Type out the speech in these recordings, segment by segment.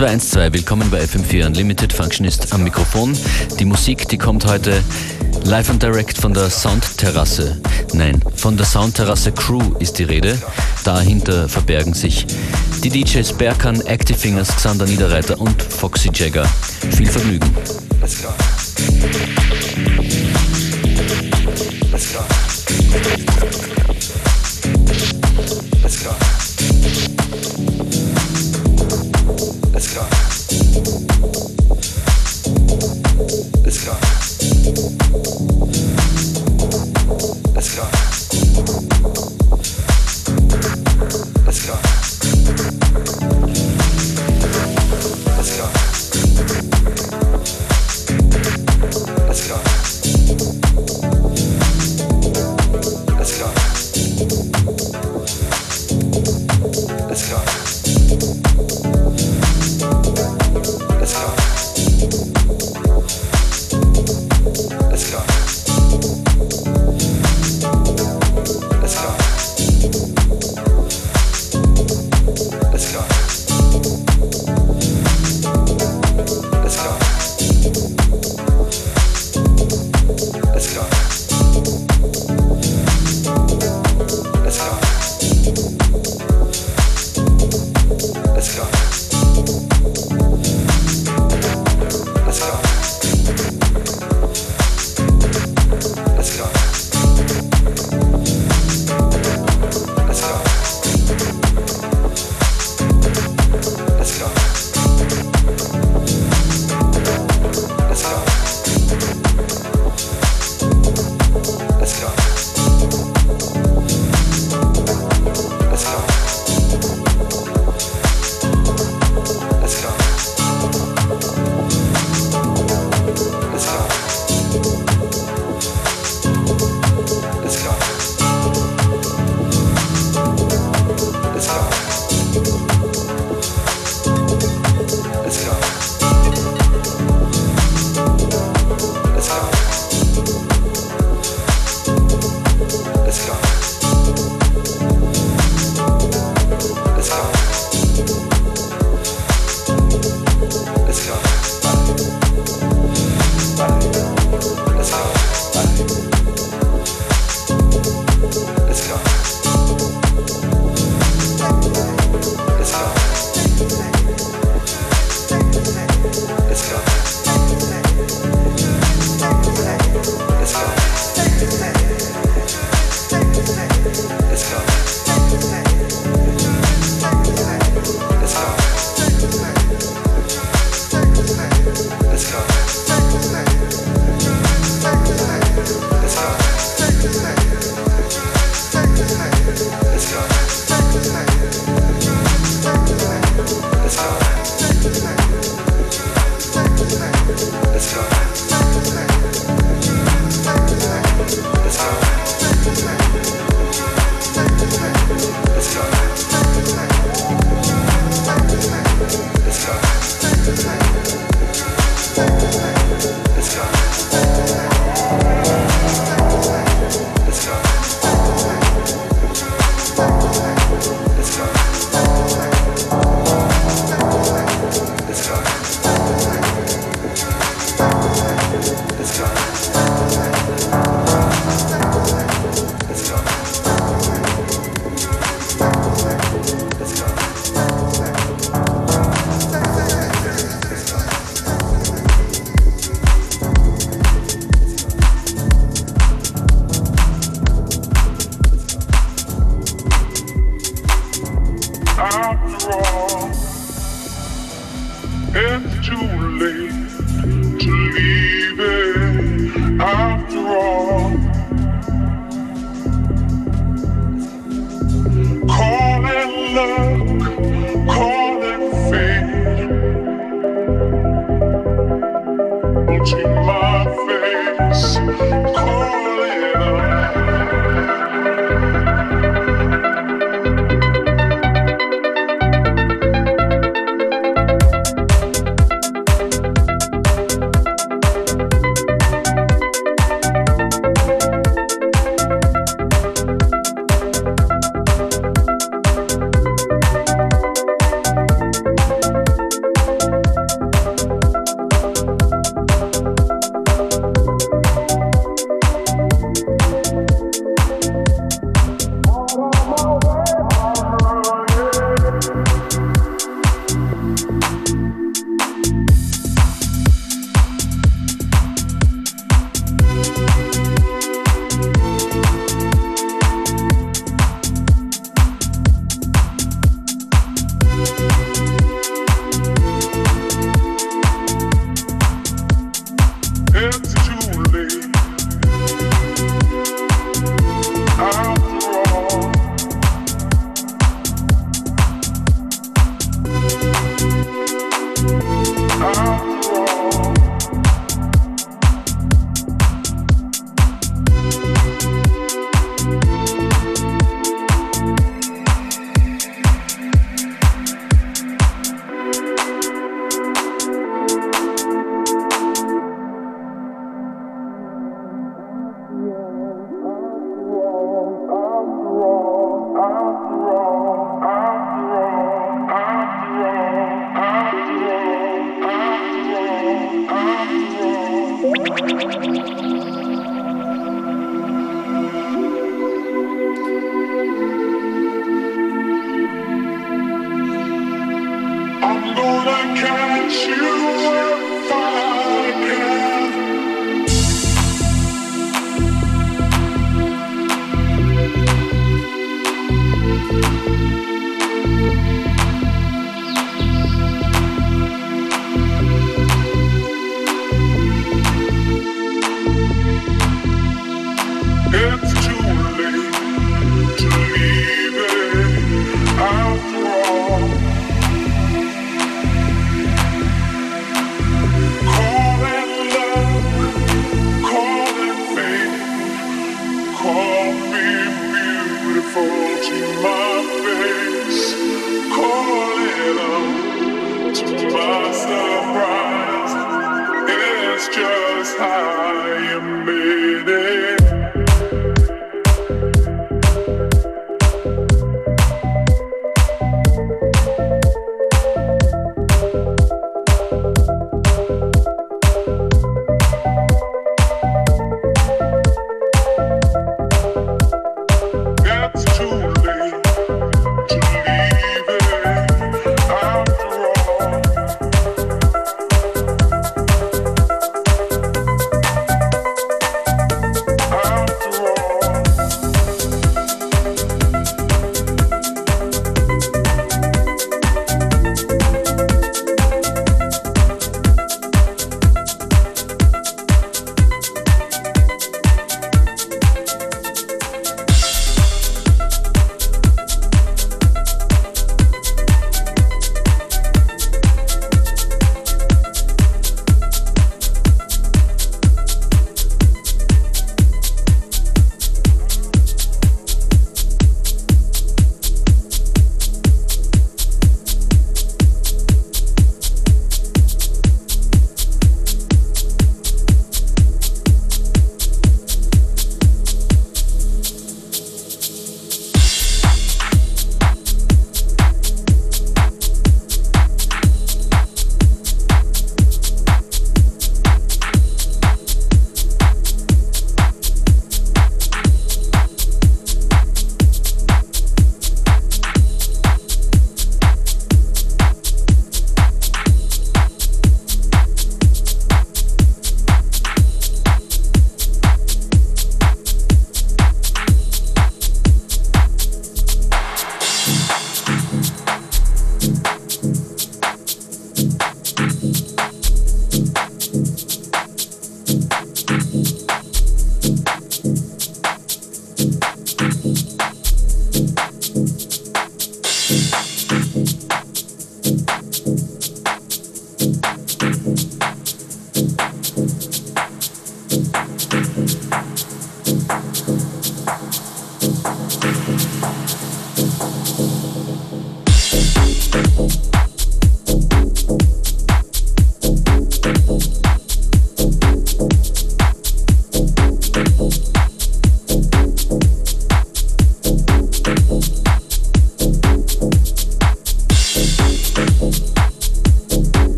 1212, willkommen bei FM4 Unlimited. Functionist am Mikrofon. Die Musik, die kommt heute live und direct von der Soundterrasse. Nein, von der Soundterrasse Crew ist die Rede. Dahinter verbergen sich die DJs Berkan, Active Fingers, Xander Niederreiter und Foxy Jagger. Viel Vergnügen. Let's go.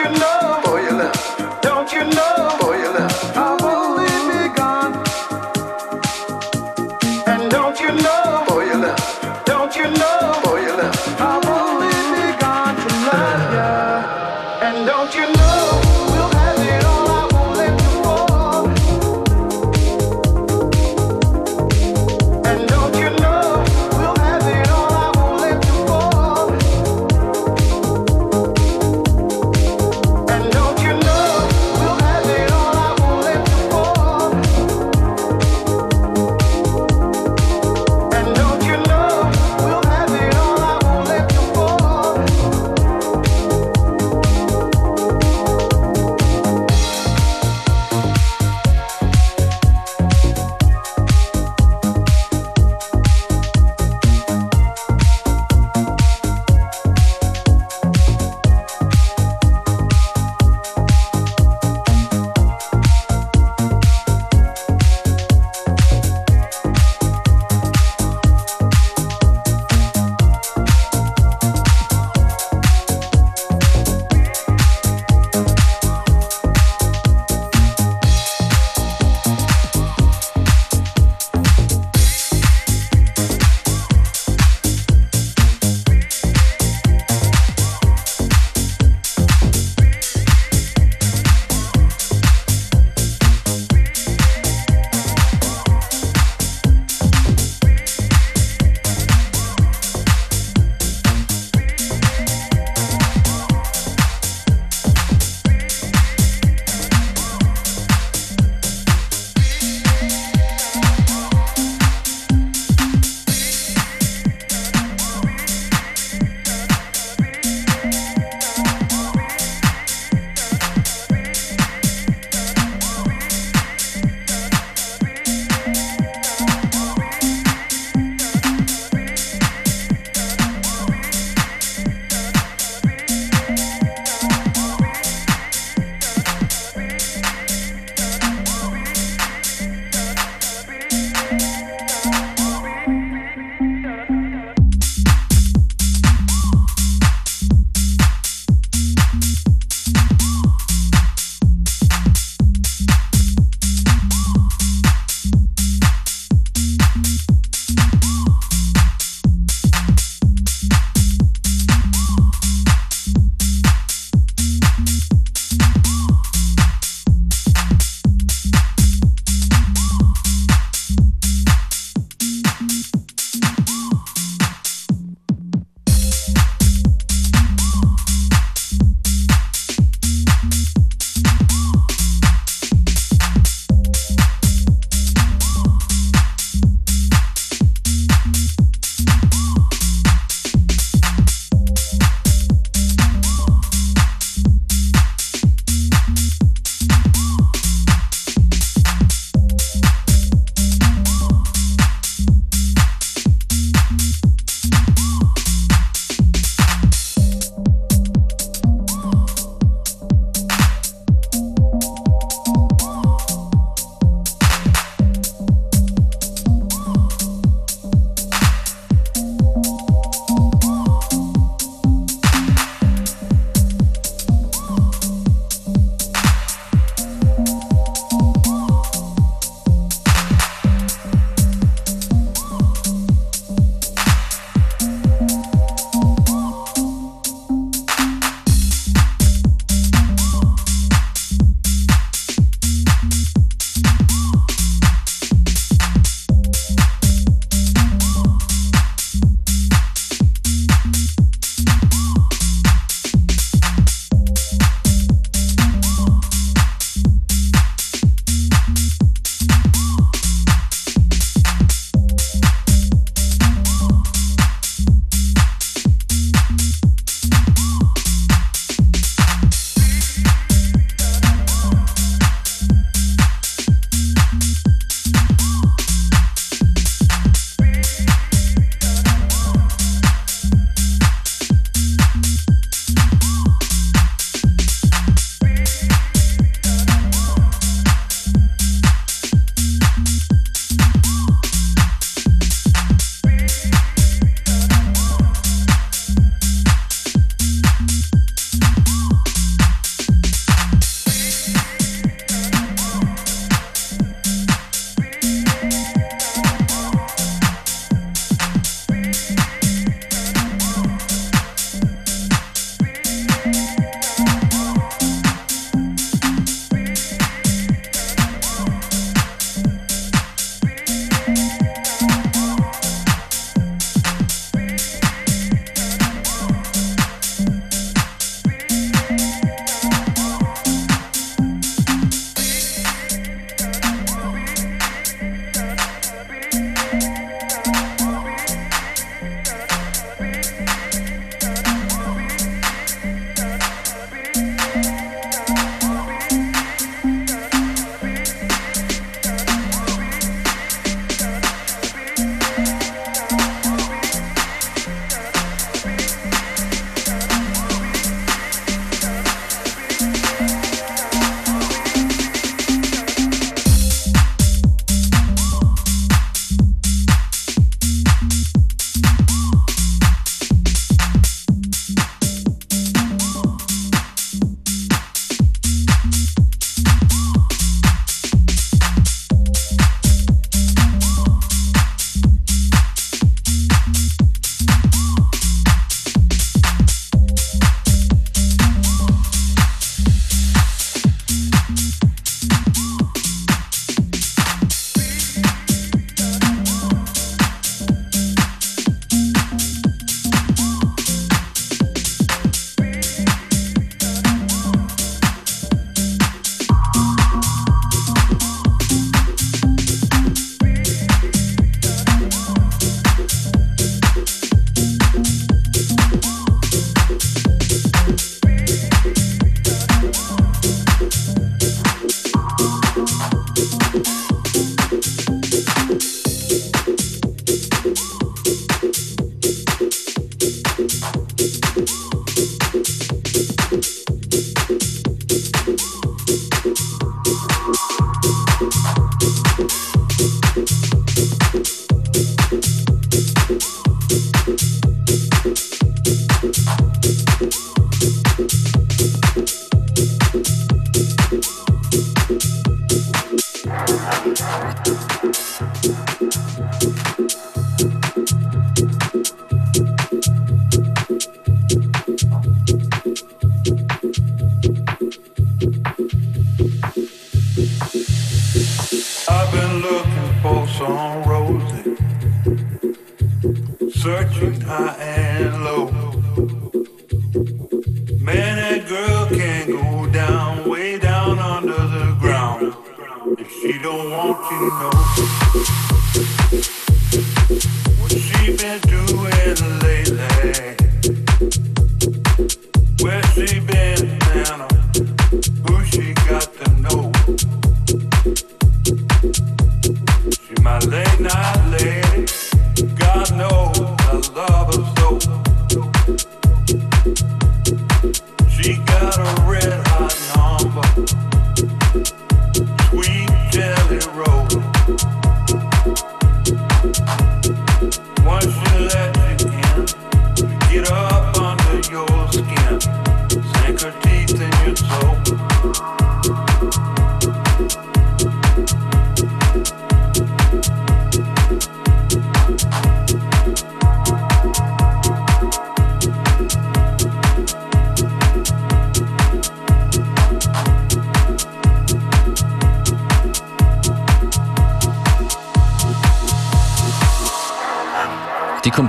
you know.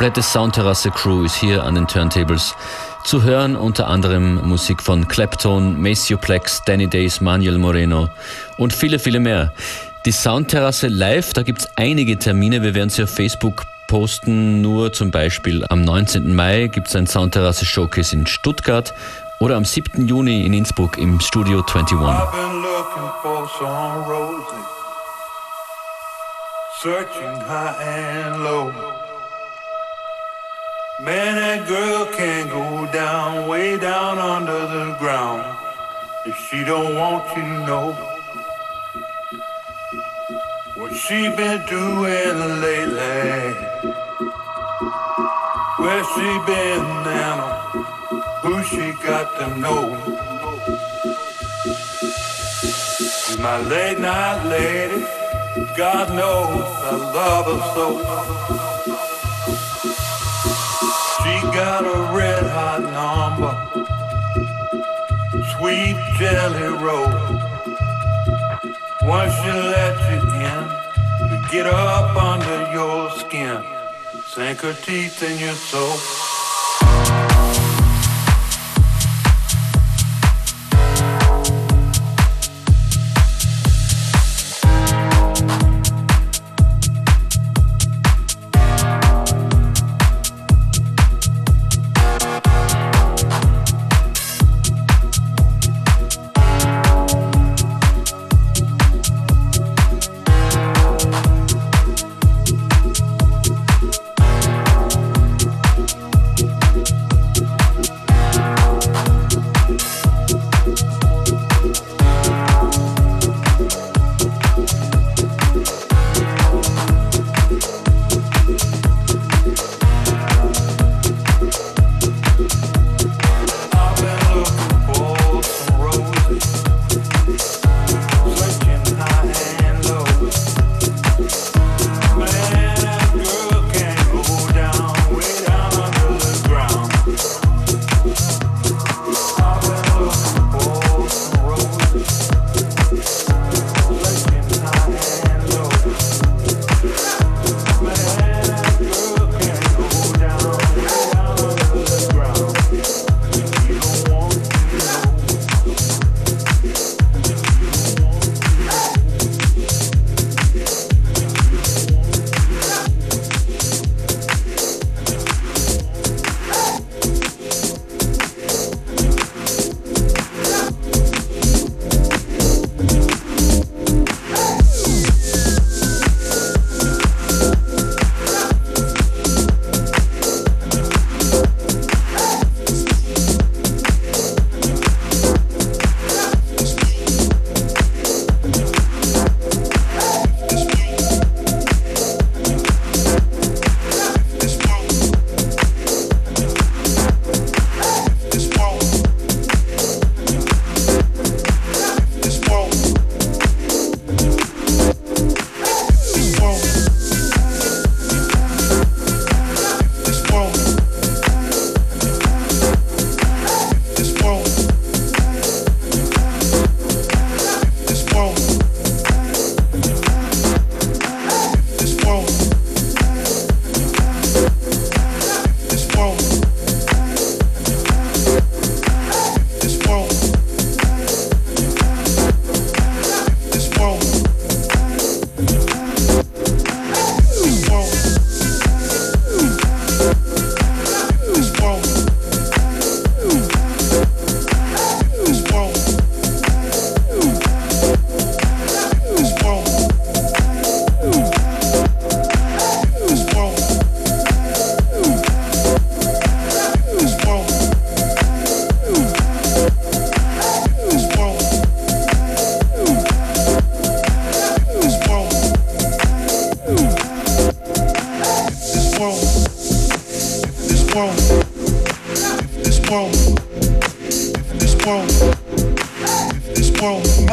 Komplette Soundterrasse-Crew ist hier an den Turntables. Zu hören unter anderem Musik von Clapton, Maceo Plex, Danny Days, Manuel Moreno und viele, viele mehr. Die Soundterrasse live, da gibt es einige Termine. Wir werden sie auf Facebook posten. Nur zum Beispiel am 19. Mai gibt es ein Soundterrasse Showcase in Stuttgart oder am 7. Juni in Innsbruck im Studio 21. I've been looking for some roses, searching high and low. Man, that girl can't go down, way down under the ground. If she don't want you to know what she been doing lately. Where she been now? Who she got to know? My late night lady. God knows I love her so. She got a red hot number, sweet jelly roll. Once she let you in, you get up under your skin, sink her teeth in your soul.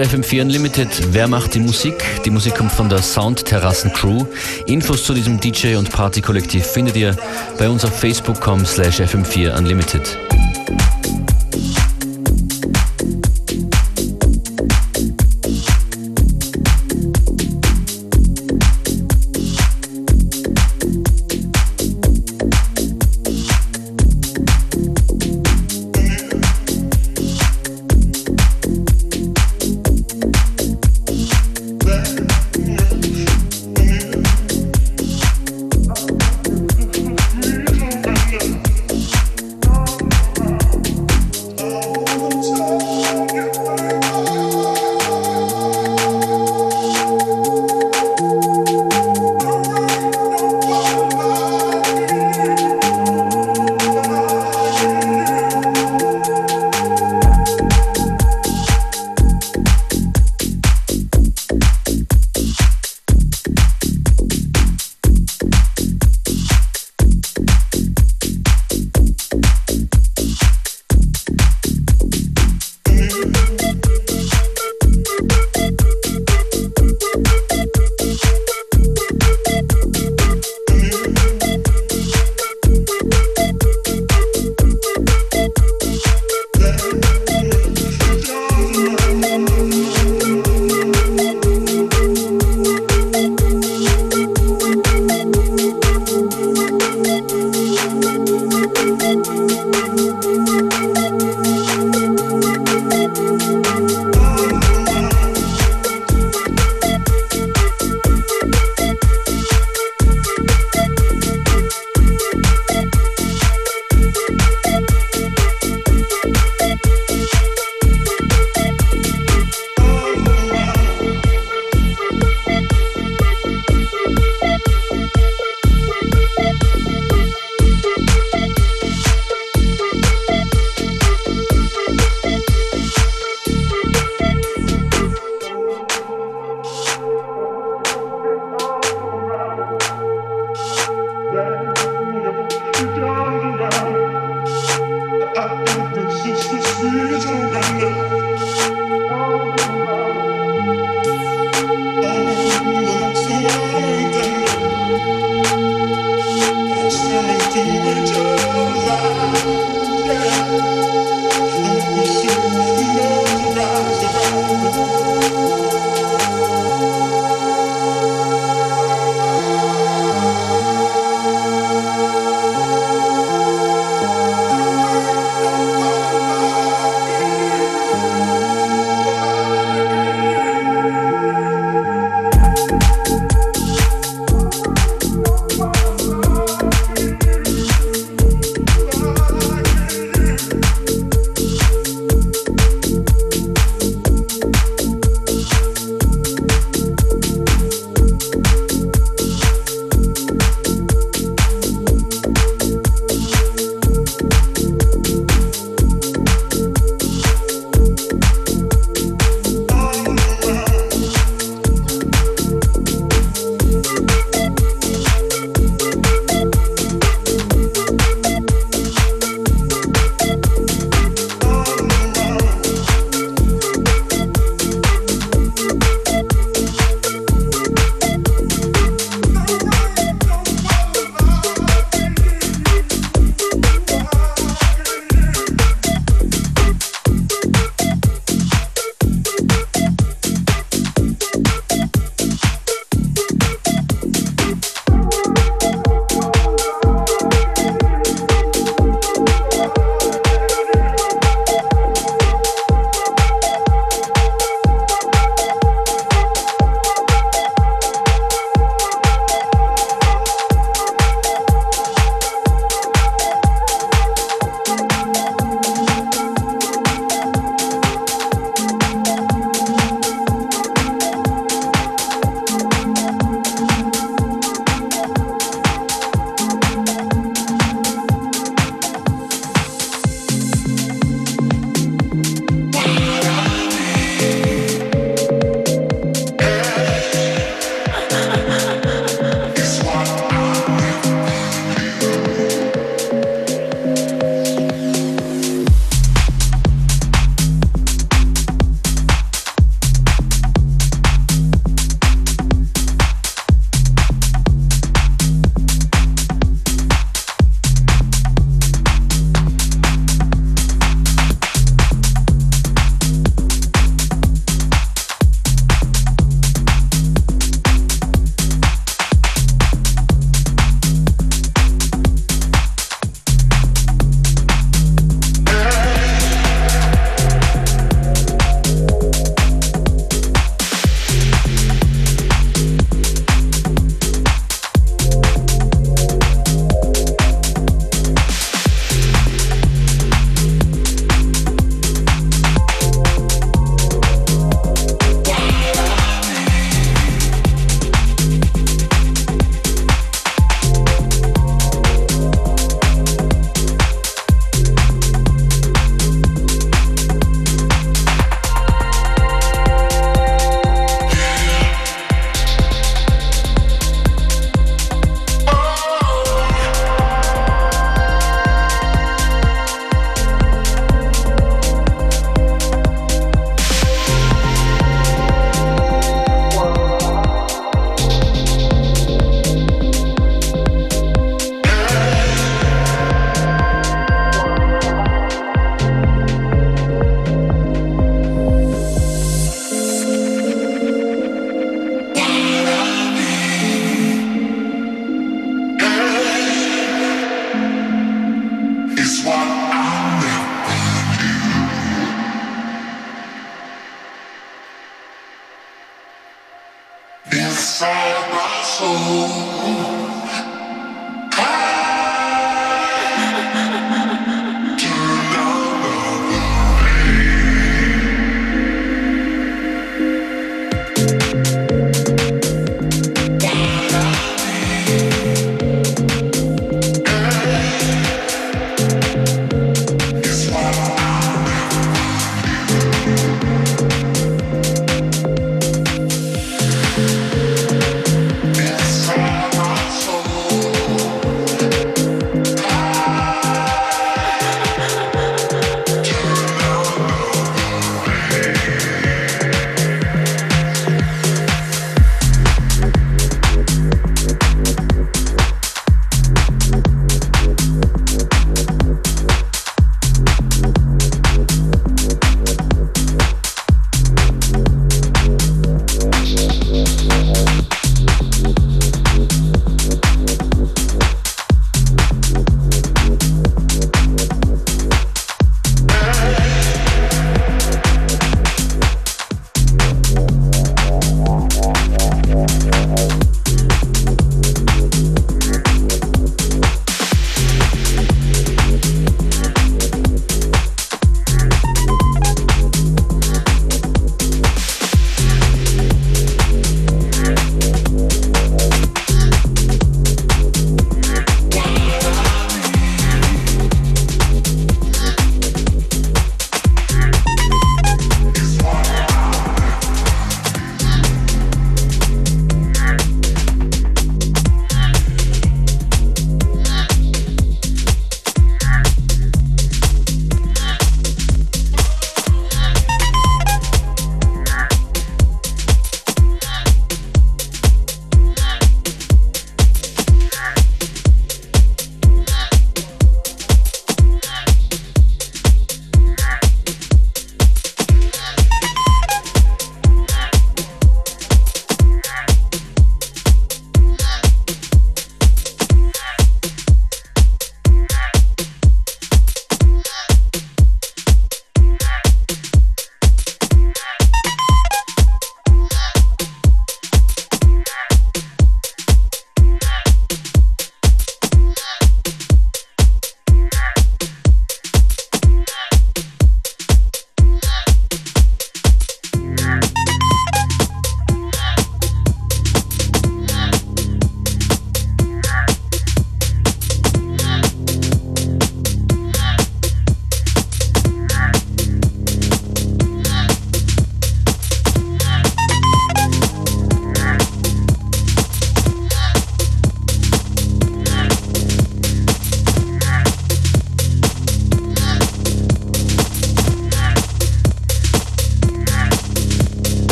hört FM4 Unlimited. Wer macht die Musik? Die Musik kommt von der Soundterrassen Crew. Infos zu diesem DJ und Partykollektiv findet ihr bei uns auf facebook.com slash FM4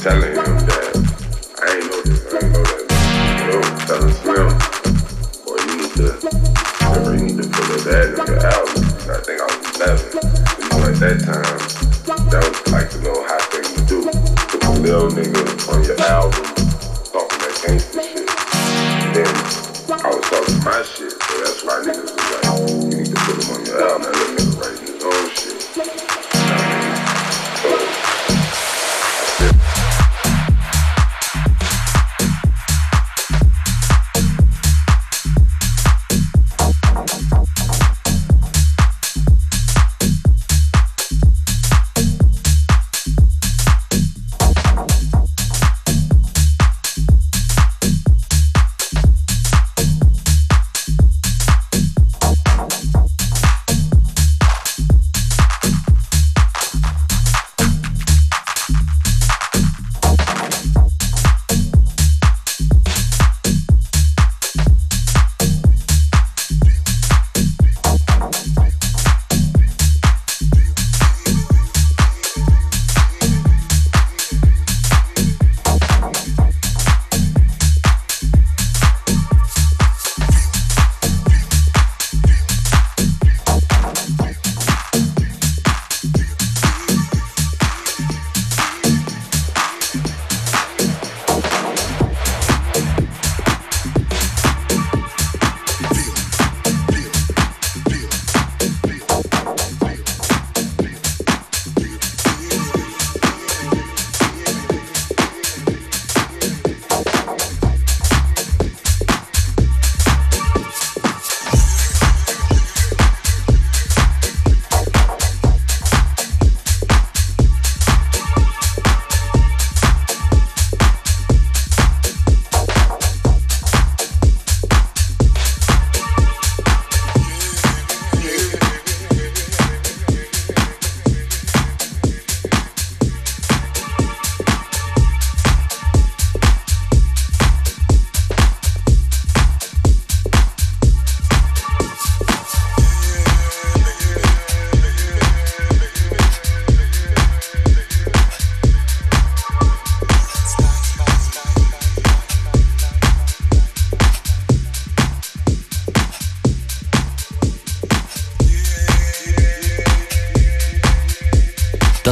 telling him that I ain't know I that. Yo, Slim, boy, you need to, you need to. I think I was 11. At that time, that was like the little hot thing to do. Put little nigga on your album, talking that gangster shit. Then I was talking my shit.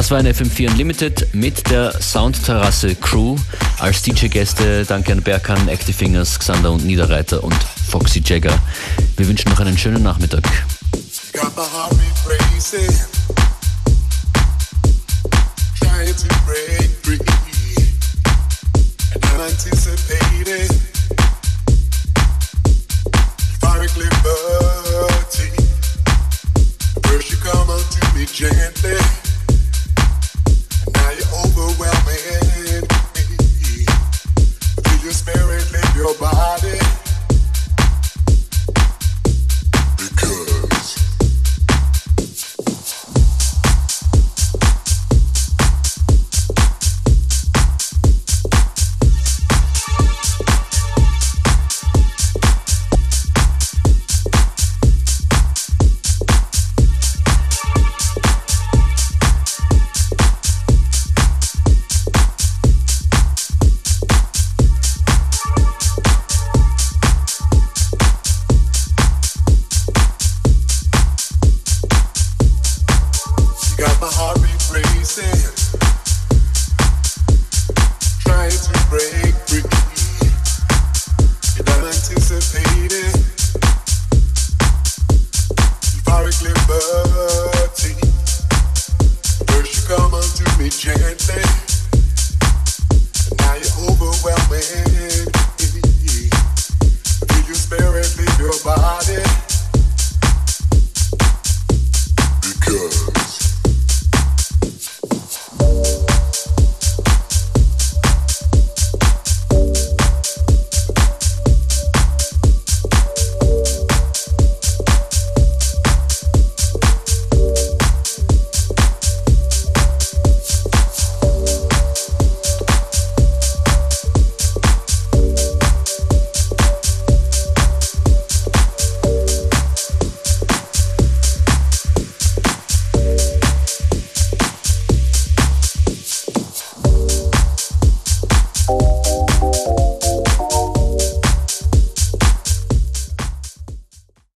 Das war eine FM4 Unlimited mit der Soundterrasse Crew als DJ-Gäste. Danke an Berkan, Active Fingers, Xander und Niederreiter und Foxy Jagger. Wir wünschen noch einen schönen Nachmittag.